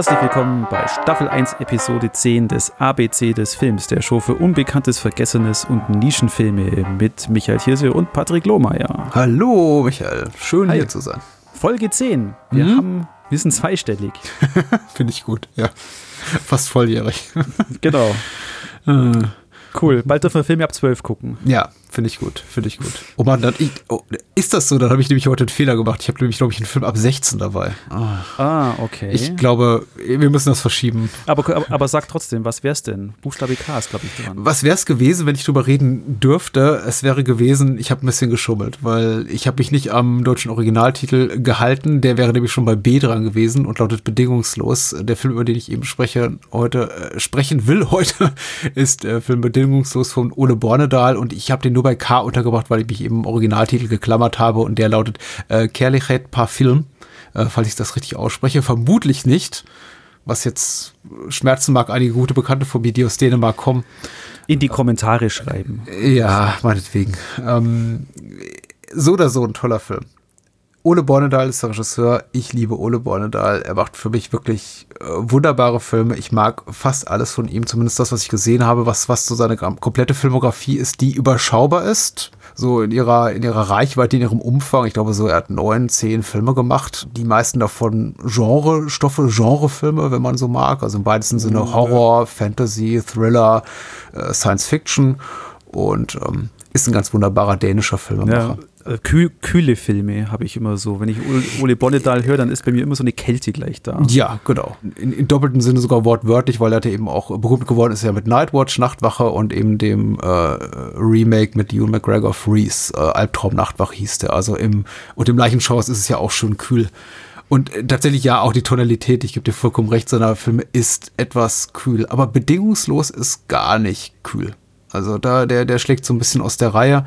Herzlich willkommen bei Staffel 1, Episode 10 des ABC des Films, der Show für Unbekanntes, Vergessenes und Nischenfilme mit Michael Hirse und Patrick Lohmeier. Hallo Michael, schön Hi. hier zu sein. Folge 10. Wir mhm. haben, wir sind zweistellig. Finde ich gut, ja. Fast volljährig. genau. Äh. Cool. Bald dürfen wir Filme ab 12 gucken. Ja, Finde ich gut, finde ich gut. Oh Mann, dann, ich, oh, ist das so? Dann habe ich nämlich heute einen Fehler gemacht. Ich habe nämlich, glaube ich, einen Film ab 16 dabei. Oh. Ah, okay. Ich glaube, wir müssen das verschieben. Aber, aber, aber sag trotzdem, was wäre es denn? Buchstabe K ist, glaube ich, dran. Was wäre es gewesen, wenn ich drüber reden dürfte? Es wäre gewesen, ich habe ein bisschen geschummelt, weil ich habe mich nicht am deutschen Originaltitel gehalten. Der wäre nämlich schon bei B dran gewesen und lautet bedingungslos. Der Film, über den ich eben spreche, heute, äh, sprechen will heute, ist äh, Film Bedingungslos von Ole Bornedal und ich habe den nur bei K untergebracht, weil ich mich eben im Originaltitel geklammert habe und der lautet äh, Kerlichet par Film, äh, falls ich das richtig ausspreche. Vermutlich nicht, was jetzt schmerzen mag, einige gute Bekannte von mir, die aus Dänemark kommen. In die Kommentare schreiben. Ja, meinetwegen. Ähm, so oder so ein toller Film. Ole Bornedal ist der Regisseur. Ich liebe Ole Bornedal. Er macht für mich wirklich äh, wunderbare Filme. Ich mag fast alles von ihm, zumindest das, was ich gesehen habe, was, was so seine komplette Filmografie ist, die überschaubar ist. So in ihrer, in ihrer Reichweite, in ihrem Umfang. Ich glaube, so er hat neun, zehn Filme gemacht. Die meisten davon Genre-Stoffe, Genrefilme, wenn man so mag. Also im weitesten Sinne mhm. Horror, Fantasy, Thriller, äh, Science Fiction. Und ähm, ist ein ganz wunderbarer dänischer Filmemacher. Ja äh, kühl, kühle Filme habe ich immer so. Wenn ich Ole Bonnedal höre, dann ist bei mir immer so eine Kälte gleich da. Ja, genau. In, in doppeltem Sinne sogar wortwörtlich, weil er eben auch berühmt geworden ist ja mit Nightwatch, Nachtwache und eben dem äh, Remake mit Ewan McGregor Freeze, äh, Albtraum Nachtwache hieß der. Also im, und im Leichenschaus ist es ja auch schon kühl. Und äh, tatsächlich ja, auch die Tonalität, ich gebe dir vollkommen recht, seiner Filme ist etwas kühl. Aber bedingungslos ist gar nicht kühl. Also da, der, der schlägt so ein bisschen aus der Reihe.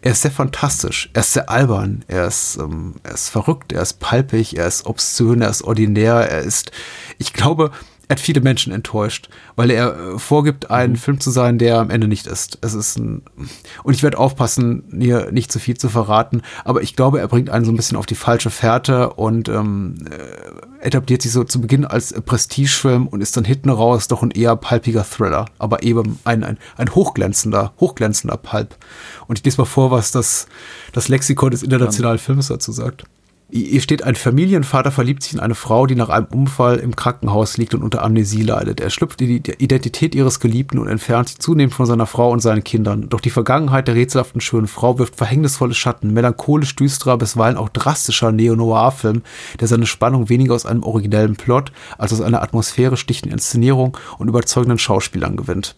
Er ist sehr fantastisch, er ist sehr albern, er ist, ähm, er ist verrückt, er ist palpig, er ist obszön, er ist ordinär, er ist, ich glaube, hat viele Menschen enttäuscht, weil er äh, vorgibt, ein mhm. Film zu sein, der am Ende nicht ist. Es ist ein, und ich werde aufpassen, hier nicht zu viel zu verraten, aber ich glaube, er bringt einen so ein bisschen auf die falsche Fährte und ähm, äh, etabliert sich so zu Beginn als Prestigefilm und ist dann hinten raus doch ein eher palpiger Thriller, aber eben ein, ein, ein hochglänzender, hochglänzender Pulp. Und ich lese mal vor, was das, das Lexikon des internationalen Films dazu sagt. Hier steht, ein Familienvater verliebt sich in eine Frau, die nach einem Unfall im Krankenhaus liegt und unter Amnesie leidet. Er schlüpft in die Identität ihres Geliebten und entfernt sich zunehmend von seiner Frau und seinen Kindern. Doch die Vergangenheit der rätselhaften schönen Frau wirft verhängnisvolle Schatten, melancholisch düsterer, bisweilen auch drastischer Neo-Noir-Film, der seine Spannung weniger aus einem originellen Plot als aus einer atmosphärisch dichten Inszenierung und überzeugenden Schauspielern gewinnt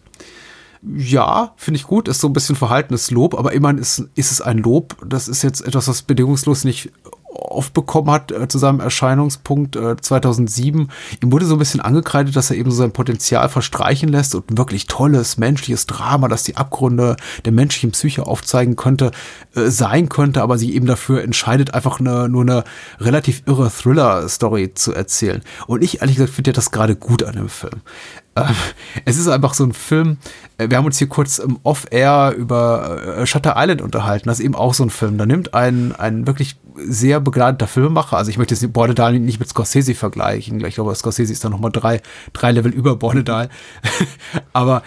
ja, finde ich gut, ist so ein bisschen verhaltenes Lob, aber immerhin ist, ist es ein Lob. Das ist jetzt etwas, was bedingungslos nicht oft bekommen hat äh, zu seinem Erscheinungspunkt äh, 2007. Ihm wurde so ein bisschen angekreidet, dass er eben so sein Potenzial verstreichen lässt und ein wirklich tolles menschliches Drama, das die Abgründe der menschlichen Psyche aufzeigen könnte, äh, sein könnte, aber sich eben dafür entscheidet, einfach eine, nur eine relativ irre Thriller-Story zu erzählen. Und ich ehrlich gesagt finde das gerade gut an dem Film. Ähm, es ist einfach so ein Film. Äh, wir haben uns hier kurz im Off-Air über äh, Shutter Island unterhalten. Das ist eben auch so ein Film. Da nimmt ein, ein wirklich sehr begnadeter Filmemacher, also ich möchte jetzt Bornedal nicht mit Scorsese vergleichen. Ich glaube, Scorsese ist da nochmal drei, drei Level über Bornedal. Aber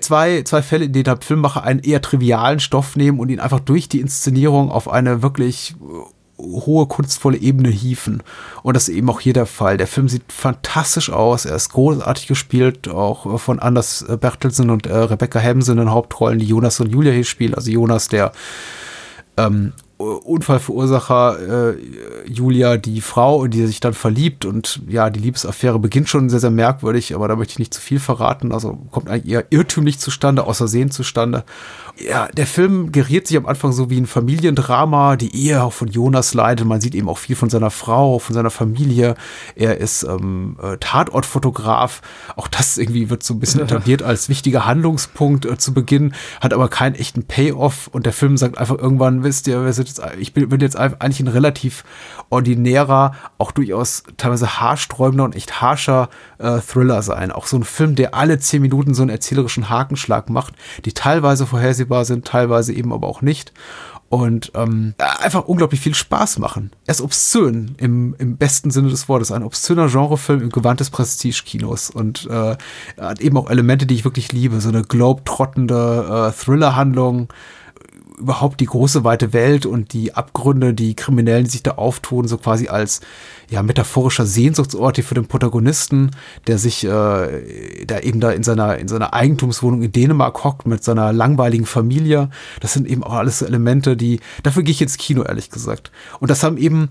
zwei, zwei Fälle, in denen der Filmemacher einen eher trivialen Stoff nehmen und ihn einfach durch die Inszenierung auf eine wirklich hohe kunstvolle Ebene hieven. Und das ist eben auch hier der Fall. Der Film sieht fantastisch aus. Er ist großartig gespielt, auch von Anders Bertelsen und äh, Rebecca Helmsen in Hauptrollen, die Jonas und Julia hier spielen. Also Jonas, der ähm, Unfallverursacher äh, Julia die Frau, die sich dann verliebt und ja, die Liebesaffäre beginnt schon sehr, sehr merkwürdig, aber da möchte ich nicht zu viel verraten. Also kommt eigentlich eher irrtümlich zustande, außer Sehen zustande ja, der Film geriert sich am Anfang so wie ein Familiendrama, die Ehe auch von Jonas leidet. Man sieht eben auch viel von seiner Frau, von seiner Familie. Er ist ähm, äh, Tatortfotograf. Auch das irgendwie wird so ein bisschen etabliert als wichtiger Handlungspunkt äh, zu Beginn, hat aber keinen echten Payoff. Und der Film sagt einfach irgendwann, wisst ihr, jetzt, ich bin, bin jetzt eigentlich ein relativ ordinärer, auch durchaus teilweise haarsträubender und echt harscher äh, Thriller sein. Auch so ein Film, der alle zehn Minuten so einen erzählerischen Hakenschlag macht, die teilweise vorhersehbar sind, teilweise eben aber auch nicht. und ähm, einfach unglaublich viel Spaß machen. Er ist obszön im, im besten Sinne des Wortes. Ein obszöner Genrefilm im Gewand des Prestige-Kinos und äh, hat eben auch Elemente, die ich wirklich liebe. So eine globetrottende äh, Thriller-Handlung, überhaupt die große weite Welt und die Abgründe, die Kriminellen, die sich da auftun, so quasi als ja metaphorischer Sehnsuchtsort hier für den Protagonisten, der sich äh, da eben da in seiner in seiner Eigentumswohnung in Dänemark hockt mit seiner langweiligen Familie. Das sind eben auch alles Elemente, die dafür gehe ich ins Kino ehrlich gesagt. Und das haben eben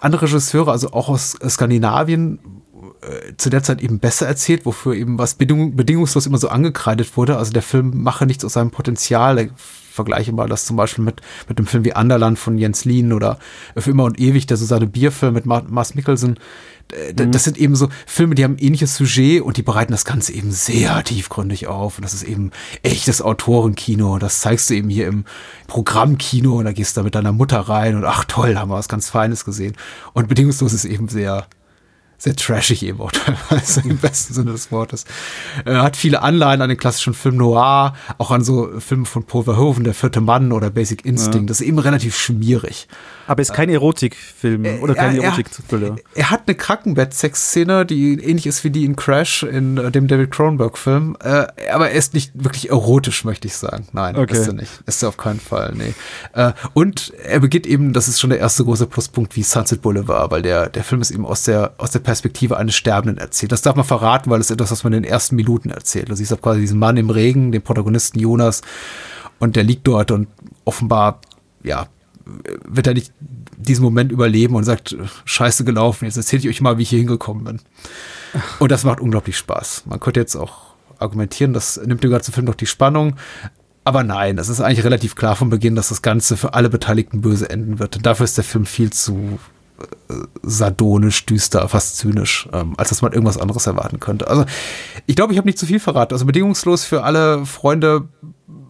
andere Regisseure, also auch aus Skandinavien, äh, zu der Zeit eben besser erzählt, wofür eben was bedingung, bedingungslos immer so angekreidet wurde. Also der Film mache nichts aus seinem Potenzial. Vergleiche mal das zum Beispiel mit, mit einem Film wie Anderland von Jens Lien oder Für immer und ewig, der Susanne Bierfilm mit Mars Mikkelsen. Mhm. Das sind eben so Filme, die haben ein ähnliches Sujet und die bereiten das Ganze eben sehr tiefgründig auf. Und das ist eben echtes Autorenkino. Das zeigst du eben hier im Programmkino und da gehst du da mit deiner Mutter rein und ach toll, haben wir was ganz Feines gesehen. Und bedingungslos ist eben sehr, sehr trashig eben auch teilweise im besten Sinne des Wortes. Er hat viele Anleihen an den klassischen Film Noir, auch an so Filme von Paul Verhoeven, Der vierte Mann oder Basic Instinct. Ja. Das ist eben relativ schmierig. Aber ist kein Erotikfilm äh, oder kein Erotik-Thriller. Er, er, hat eine Krankenbett-Sex-Szene, die ähnlich ist wie die in Crash, in äh, dem David Cronenberg-Film. Äh, aber er ist nicht wirklich erotisch, möchte ich sagen. Nein, okay. ist er nicht. Ist er auf keinen Fall, nee. Äh, und er beginnt eben, das ist schon der erste große Pluspunkt, wie Sunset Boulevard, weil der, der Film ist eben aus der, aus der Perspektive eines Sterbenden erzählt. Das darf man verraten, weil es etwas, was man in den ersten Minuten erzählt. Du siehst auch quasi diesen Mann im Regen, den Protagonisten Jonas, und der liegt dort und offenbar, ja, wird er nicht diesen Moment überleben und sagt, scheiße gelaufen, jetzt erzähle ich euch mal, wie ich hier hingekommen bin. Und das macht unglaublich Spaß. Man könnte jetzt auch argumentieren, das nimmt dem ganzen Film doch die Spannung. Aber nein, es ist eigentlich relativ klar vom Beginn, dass das Ganze für alle Beteiligten böse enden wird. Und dafür ist der Film viel zu sardonisch, düster, fast zynisch, ähm, als dass man irgendwas anderes erwarten könnte. Also ich glaube, ich habe nicht zu viel verraten. Also bedingungslos für alle Freunde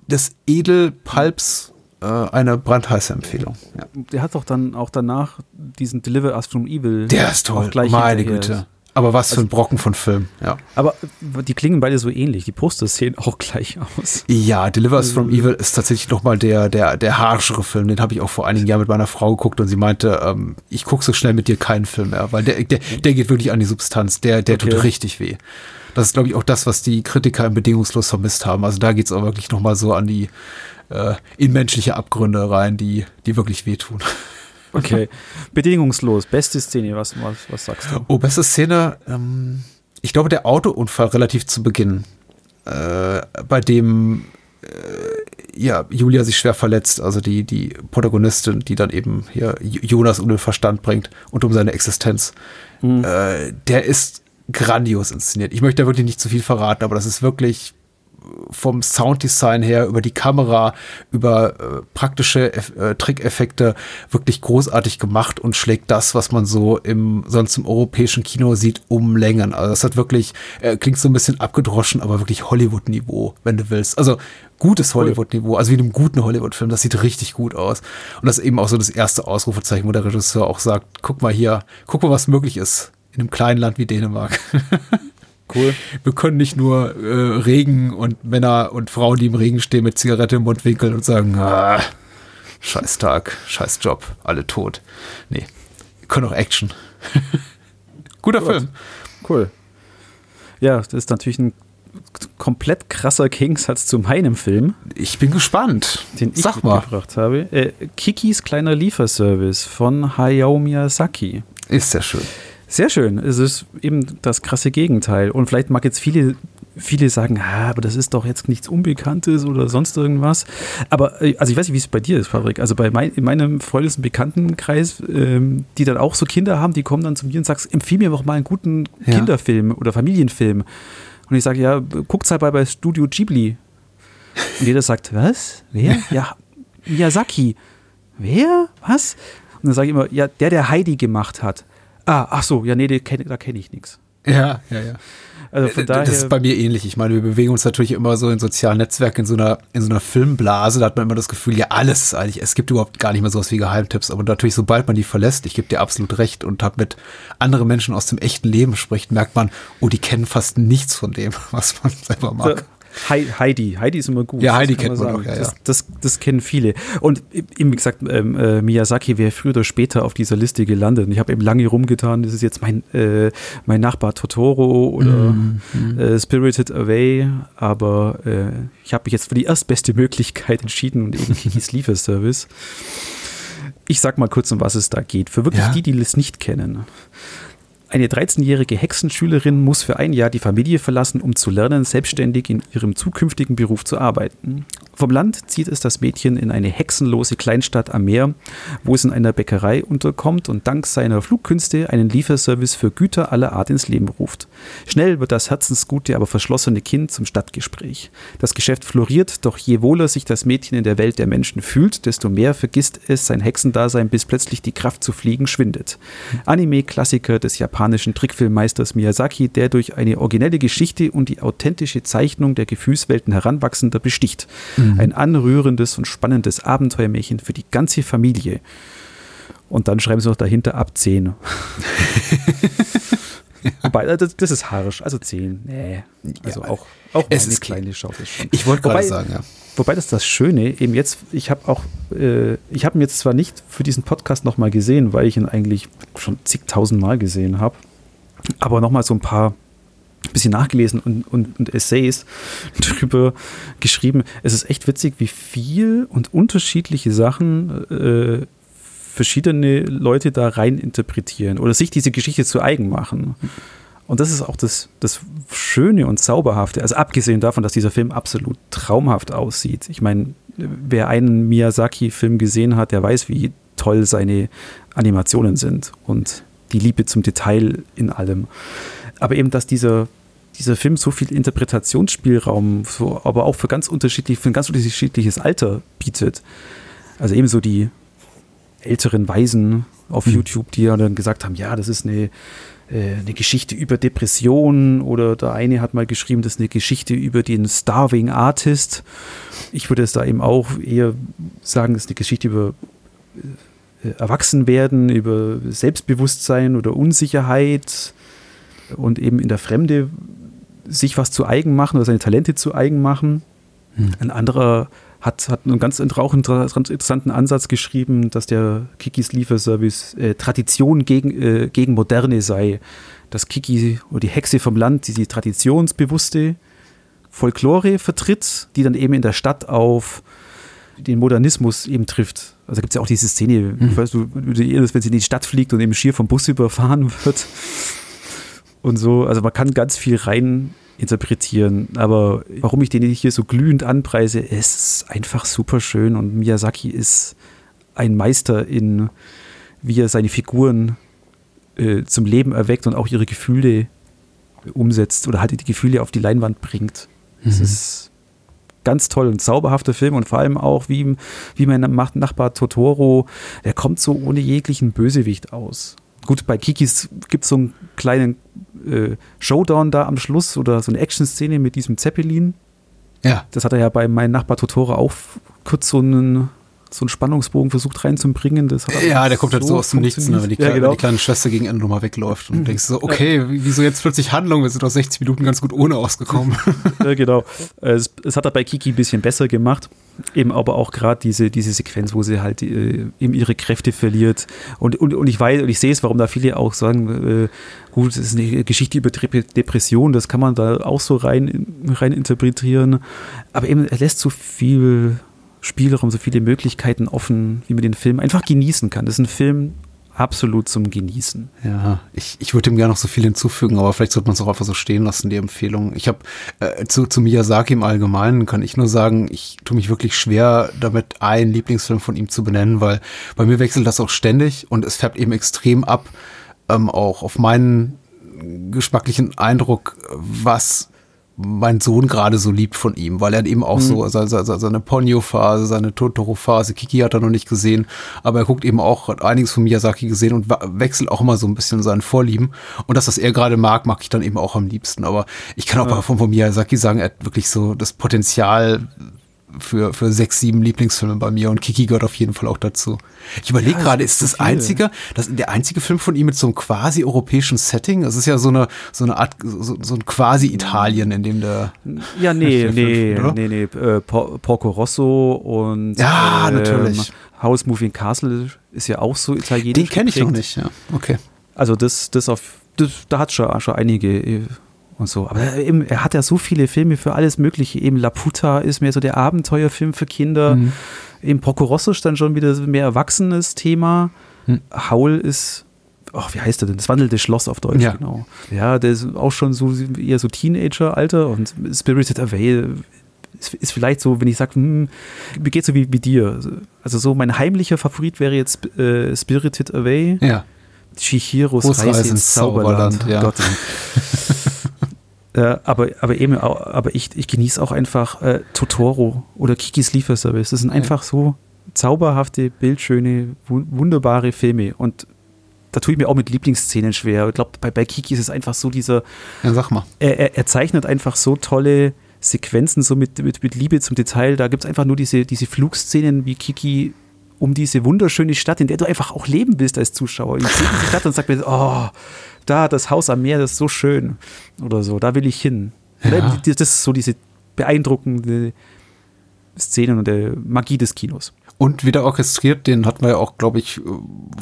des Edelpulps äh, eine brandheiße Empfehlung. Ja. Der hat doch dann auch danach diesen Deliver Us from Evil. Der ist toll, meine Güte. Aber was für ein also Brocken von Film, ja. Aber die klingen beide so ähnlich. Die Poster sehen auch gleich aus. Ja, Deliver Us from Evil ist tatsächlich nochmal der, der, der harschere Film. Den habe ich auch vor einigen Jahren mit meiner Frau geguckt und sie meinte, ähm, ich gucke so schnell mit dir keinen Film mehr, weil der, der, der geht wirklich an die Substanz. Der, der okay. tut richtig weh. Das ist, glaube ich, auch das, was die Kritiker im Bedingungslos vermisst haben. Also da geht es auch wirklich nochmal so an die, äh, in menschliche Abgründe rein, die, die wirklich wehtun. Okay. Bedingungslos. Beste Szene, was, was, was sagst du? Oh, beste Szene. Ähm, ich glaube, der Autounfall relativ zu Beginn, äh, bei dem äh, ja, Julia sich schwer verletzt, also die, die Protagonistin, die dann eben hier Jonas um den Verstand bringt und um seine Existenz. Mhm. Äh, der ist grandios inszeniert. Ich möchte da wirklich nicht zu viel verraten, aber das ist wirklich vom Sounddesign her, über die Kamera, über äh, praktische äh, Trickeffekte wirklich großartig gemacht und schlägt das, was man so im sonst im europäischen Kino sieht, um Längen. Also das hat wirklich, äh, klingt so ein bisschen abgedroschen, aber wirklich Hollywood-Niveau, wenn du willst. Also gutes Hollywood-Niveau, also wie in einem guten Hollywood-Film, das sieht richtig gut aus. Und das ist eben auch so das erste Ausrufezeichen, wo der Regisseur auch sagt, guck mal hier, guck mal, was möglich ist in einem kleinen Land wie Dänemark. Cool. Wir können nicht nur äh, Regen und Männer und Frauen, die im Regen stehen, mit Zigarette im Mundwinkel und sagen, ah, scheiß Tag, scheiß Job, alle tot. Nee, wir können auch Action. Guter Gut. Film. Cool. Ja, das ist natürlich ein komplett krasser Gegensatz zu meinem Film. Ich bin gespannt. Den ich Sag mitgebracht mal. habe. Äh, Kikis kleiner Lieferservice von Hayao Miyazaki. Ist sehr schön. Sehr schön. Es ist eben das krasse Gegenteil. Und vielleicht mag jetzt viele, viele sagen, ah, aber das ist doch jetzt nichts Unbekanntes oder sonst irgendwas. Aber, äh, also ich weiß nicht, wie es bei dir ist, Fabrik. Also bei mein, in meinem Freundes- und Bekanntenkreis, ähm, die dann auch so Kinder haben, die kommen dann zu mir und sagen, empfiehl mir doch mal einen guten ja. Kinderfilm oder Familienfilm. Und ich sage, ja, guckt's halt bei, bei Studio Ghibli. Und jeder sagt, was? Wer? Ja, Miyazaki. Wer? Was? Und dann sage ich immer, ja, der, der Heidi gemacht hat. Ah, ach so, ja, nee, da kenne ich nichts. Ja, ja, ja. Also von daher, das ist bei mir ähnlich. Ich meine, wir bewegen uns natürlich immer so in sozialen Netzwerken, in so einer, in so einer Filmblase. Da hat man immer das Gefühl, ja, alles ist eigentlich, es gibt überhaupt gar nicht mehr sowas wie Geheimtipps. Aber natürlich, sobald man die verlässt, ich gebe dir absolut recht und habe mit anderen Menschen aus dem echten Leben spricht, merkt man, oh, die kennen fast nichts von dem, was man selber mag. Heidi, Heidi ist immer gut. Ja, Heidi kennt man, man auch, ja, das, das, das, kennen viele. Und eben, wie gesagt, ähm, äh, Miyazaki wäre früher oder später auf dieser Liste gelandet. Und ich habe eben lange rumgetan, das ist jetzt mein, äh, mein Nachbar Totoro oder mm, Äh, Spirited Away, aber äh, ich habe mich jetzt für die erstbeste Möglichkeit entschieden und eben Kikis Lieferservice. Ich sag mal kurz, um was es da geht. Für wirklich ja. die, die es nicht kennen. Eine 13-jährige Hexenschülerin muss für ein Jahr die Familie verlassen, um zu lernen, selbstständig in ihrem zukünftigen Beruf zu arbeiten. Vom Land zieht es das Mädchen in eine hexenlose Kleinstadt am Meer, wo es in einer Bäckerei unterkommt und dank seiner Flugkünste einen Lieferservice für Güter aller Art ins Leben ruft. Schnell wird das herzensgute, aber verschlossene Kind zum Stadtgespräch. Das Geschäft floriert, doch je wohler sich das Mädchen in der Welt der Menschen fühlt, desto mehr vergisst es sein Hexendasein, bis plötzlich die Kraft zu fliegen schwindet. Anime-Klassiker des japanischen Trickfilmmeisters Miyazaki, der durch eine originelle Geschichte und die authentische Zeichnung der Gefühlswelten Heranwachsender besticht. Mhm. Mhm. Ein anrührendes und spannendes Abenteuermärchen für die ganze Familie. Und dann schreiben sie noch dahinter ab 10. Wobei, das, das, ist haarisch, also 10. Nee. Also ja, auch, auch es ist kleine Schau ist schon. Ich wollte gerade sagen, ja. Wobei das das Schöne, eben jetzt, ich habe auch, äh, ich habe ihn jetzt zwar nicht für diesen Podcast nochmal gesehen, weil ich ihn eigentlich schon zigtausend Mal gesehen habe, aber nochmal so ein paar ein bisschen nachgelesen und, und, und, Essays drüber geschrieben. Es ist echt witzig, wie viel und unterschiedliche Sachen äh, verschiedene Leute da rein interpretieren oder sich diese Geschichte zu eigen machen. Und das ist auch das, das Schöne und Zauberhafte. Also abgesehen davon, dass dieser Film absolut traumhaft aussieht. Ich meine, wer einen Miyazaki-Film gesehen hat, der weiß, wie toll seine Animationen sind und die Liebe zum Detail in allem aber eben, dass dieser, dieser Film so viel Interpretationsspielraum, so, aber auch für ganz unterschiedlich, für ein ganz unterschiedliches Alter bietet. Also ebenso die älteren Weisen auf mhm. YouTube, die ja dann gesagt haben, ja, das ist eine, äh, eine Geschichte über Depressionen oder der eine hat mal geschrieben, das ist eine Geschichte über den Starving Artist. Ich würde es da eben auch eher sagen, das ist eine Geschichte über äh, Erwachsenwerden, über Selbstbewusstsein oder Unsicherheit, und eben in der Fremde sich was zu eigen machen oder seine Talente zu eigen machen. Hm. Ein anderer hat, hat einen ganz auch interessanten Ansatz geschrieben, dass der Kikis Lieferservice äh, Tradition gegen, äh, gegen Moderne sei. Dass Kiki oder die Hexe vom Land diese traditionsbewusste Folklore vertritt, die dann eben in der Stadt auf den Modernismus eben trifft. Also gibt es ja auch diese Szene, mhm. ich weiß, du, du, wenn sie in die Stadt fliegt und eben schier vom Bus überfahren wird und so. Also man kann ganz viel rein interpretieren. Aber warum ich den hier so glühend anpreise, es ist einfach super schön und Miyazaki ist ein Meister in, wie er seine Figuren äh, zum Leben erweckt und auch ihre Gefühle umsetzt oder halt die Gefühle auf die Leinwand bringt. Es mhm. ist ganz toll und zauberhafter Film und vor allem auch wie, wie mein Nachbar Totoro, der kommt so ohne jeglichen Bösewicht aus. Gut, bei Kikis gibt es so einen kleinen äh, Showdown da am Schluss oder so eine Action-Szene mit diesem Zeppelin. Ja. Das hat er ja bei meinem Nachbar Totoro auch kurz so einen so einen Spannungsbogen versucht reinzubringen. Das ja, der kommt halt so aus dem Nichts, ne, wenn, die, ja, genau. wenn, die, kleine Schwester gegen Ende nochmal wegläuft und mhm. denkst so, okay, ja. wieso jetzt plötzlich Handlung? Wir sind aus 60 Minuten ganz gut ohne ausgekommen. ja, genau. Es, es, hat er bei Kiki ein bisschen besser gemacht. Eben aber auch gerade diese, diese Sequenz, wo sie halt äh, eben ihre Kräfte verliert. Und, und, und ich weiß und ich sehe es, warum da viele auch sagen, äh, gut, es ist eine Geschichte über Depression, das kann man da auch so rein, rein interpretieren. Aber eben, er lässt so viel Spielraum, so viele Möglichkeiten offen, wie man den Film einfach genießen kann. Das ist ein Film absolut zum Genießen. Ja, ich, ich würde ihm gerne noch so viel hinzufügen, aber vielleicht sollte man es auch einfach so stehen lassen, die Empfehlung. Ich habe äh, zu, zu Miyazaki im Allgemeinen kann ich nur sagen, ich tue mich wirklich schwer damit, einen Lieblingsfilm von ihm zu benennen, weil bei mir wechselt das auch ständig und es färbt eben extrem ab, ähm, auch auf meinen geschmacklichen Eindruck, was mein Sohn gerade so liebt von ihm, weil er eben auch mhm. so seine, seine Ponyo-Phase, seine Totoro-Phase, Kiki hat er noch nicht gesehen, aber er guckt eben auch einiges von Miyazaki gesehen und wechselt auch immer so ein bisschen seinen Vorlieben. Und das, was er gerade mag, mag ich dann eben auch am liebsten. Aber ich kann auch ja. von, von Miyazaki sagen, er hat wirklich so das Potenzial, für, für sechs, sieben Lieblingsfilme bei mir und Kiki gehört auf jeden Fall auch dazu. Ich überlege Ja, gerade, ist das so einzige, das der einzige Film von ihm mit so einem quasi europäischen Setting? Das ist ja so eine, so eine Art, so, so ein quasi Italien, in dem der, Ja, nee, Der nee, Film, nee, nee. Äh, Por- Porco Rosso und Ja, natürlich. House Moving Castle ist ja auch so italienisch. den kenne ich noch nicht, ja. Okay. Also das, das auf, das, da hat schon, schon einige äh, und so. Aber er, eben, er hat ja so viele Filme für alles Mögliche. Eben La Puta ist mehr so der Abenteuerfilm für Kinder. Mhm. Eben Porco Rosso ist dann schon wieder mehr erwachsenes Thema. Hm. Howl ist, ach, wie heißt der denn? Das wandelte Schloss auf Deutsch, Ja. genau. Ja, der ist auch schon so eher so Teenager-Alter und Spirited Away ist, ist vielleicht so, wenn ich sage, hm, mir geht so wie, wie dir. Also so mein heimlicher Favorit wäre jetzt äh, Spirited Away. Ja. Chihiros Reise ins ins Zauberland. Zauberland, ja. Gott. äh, aber, aber eben, aber ich, ich genieße auch einfach äh, Totoro oder Kikis Lieferservice. Das sind einfach so zauberhafte, bildschöne, wu- wunderbare Filme. Und da tue ich mir auch mit Lieblingsszenen schwer. Ich glaube, bei, bei Kiki ist es einfach so dieser, Ja, sag mal. er, er, er zeichnet einfach so tolle Sequenzen, so mit, mit, mit Liebe zum Detail. Da gibt es einfach nur diese, diese Flugszenen, wie Kiki um diese wunderschöne Stadt, in der du einfach auch leben willst als Zuschauer. Ich sehe diese Stadt und sage mir, oh, da, das Haus am Meer, das ist so schön. Oder so, da will ich hin. Ja. Das ist so diese beeindruckende Szenen und der Magie des Kinos. Und wieder orchestriert, den hatten wir ja auch, glaube ich,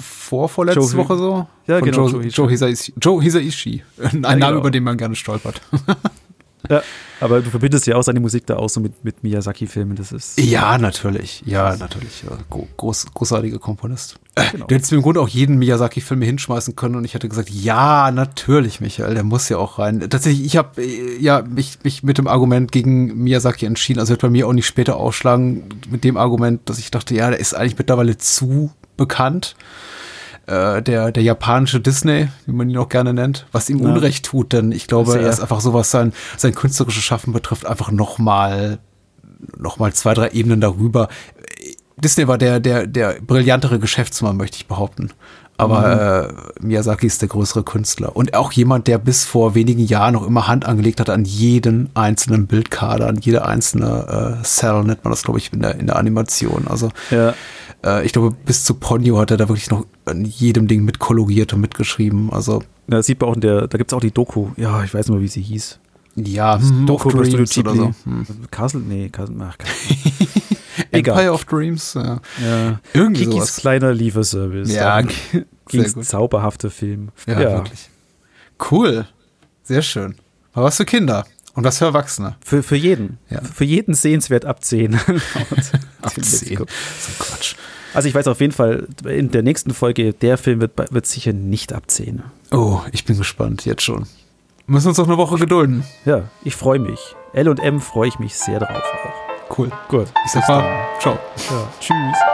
vor, vorletzte Woche so. Ja, Von genau, Joe, Joe Hisaishi. Joe Hisaishi. Ein Name, genau. über den man gerne stolpert. Ja, aber du verbindest ja auch seine Musik da auch so mit, mit Miyazaki-Filmen. Das ist. Ja, natürlich. Ja, natürlich. Ja, gro- groß, großartiger Komponist. Genau. Du hättest mir im Grunde auch jeden Miyazaki-Film hinschmeißen können und ich hätte gesagt, ja, natürlich, Michael, der muss ja auch rein. Tatsächlich, ich habe ja mich, mich mit dem Argument gegen Miyazaki entschieden. Also wird bei mir auch nicht später ausschlagen mit dem Argument, dass ich dachte, ja, der ist eigentlich mittlerweile zu bekannt. Äh, der, der japanische Disney, wie man ihn auch gerne nennt, was ihm Ja. Unrecht tut, denn ich glaube, er ist einfach so, was sein, sein künstlerisches Schaffen betrifft, einfach noch mal noch mal zwei, drei Ebenen darüber. Disney war der, der, der brillantere Geschäftsmann, möchte ich behaupten. Aber äh, Miyazaki ist der größere Künstler. Und auch jemand, der bis vor wenigen Jahren noch immer Hand angelegt hat an jeden einzelnen Bildkader, an jede einzelne äh, Cell, nennt man das, glaube ich, in der, in der Animation. Also Ja. Äh, ich glaube, bis zu Ponyo hat er da wirklich noch an jedem Ding mitkoloriert und mitgeschrieben. Also Da sieht man auch in der, da gibt es auch die Doku. Ja, ich weiß nicht mehr, wie sie hieß. ja, Doku of über Studio Dreams oder Ghibli. so. Hm. Castle? Nee, Castle, ach, Castle. Egal. Empire of Dreams, ja. Ja. Irgendwie Kikis sowas. kleiner Lieferservice. Ja, gut. zauberhafter Film. Ja, wirklich. Cool. Sehr schön. Aber was für Kinder und was für Erwachsene. Für, für jeden. Ja. Für jeden sehenswert ab 10. Ab 10. So Quatsch. Also ich weiß auf jeden Fall, in der nächsten Folge, der Film wird, wird sicher nicht ab 10. Oh, ich bin gespannt, jetzt schon. Müssen uns noch eine Woche gedulden. Ja, ich freue mich. L und M freue ich mich sehr drauf auch. Cool. Gut. Ich sag mal, ciao. Ja. Tschüss.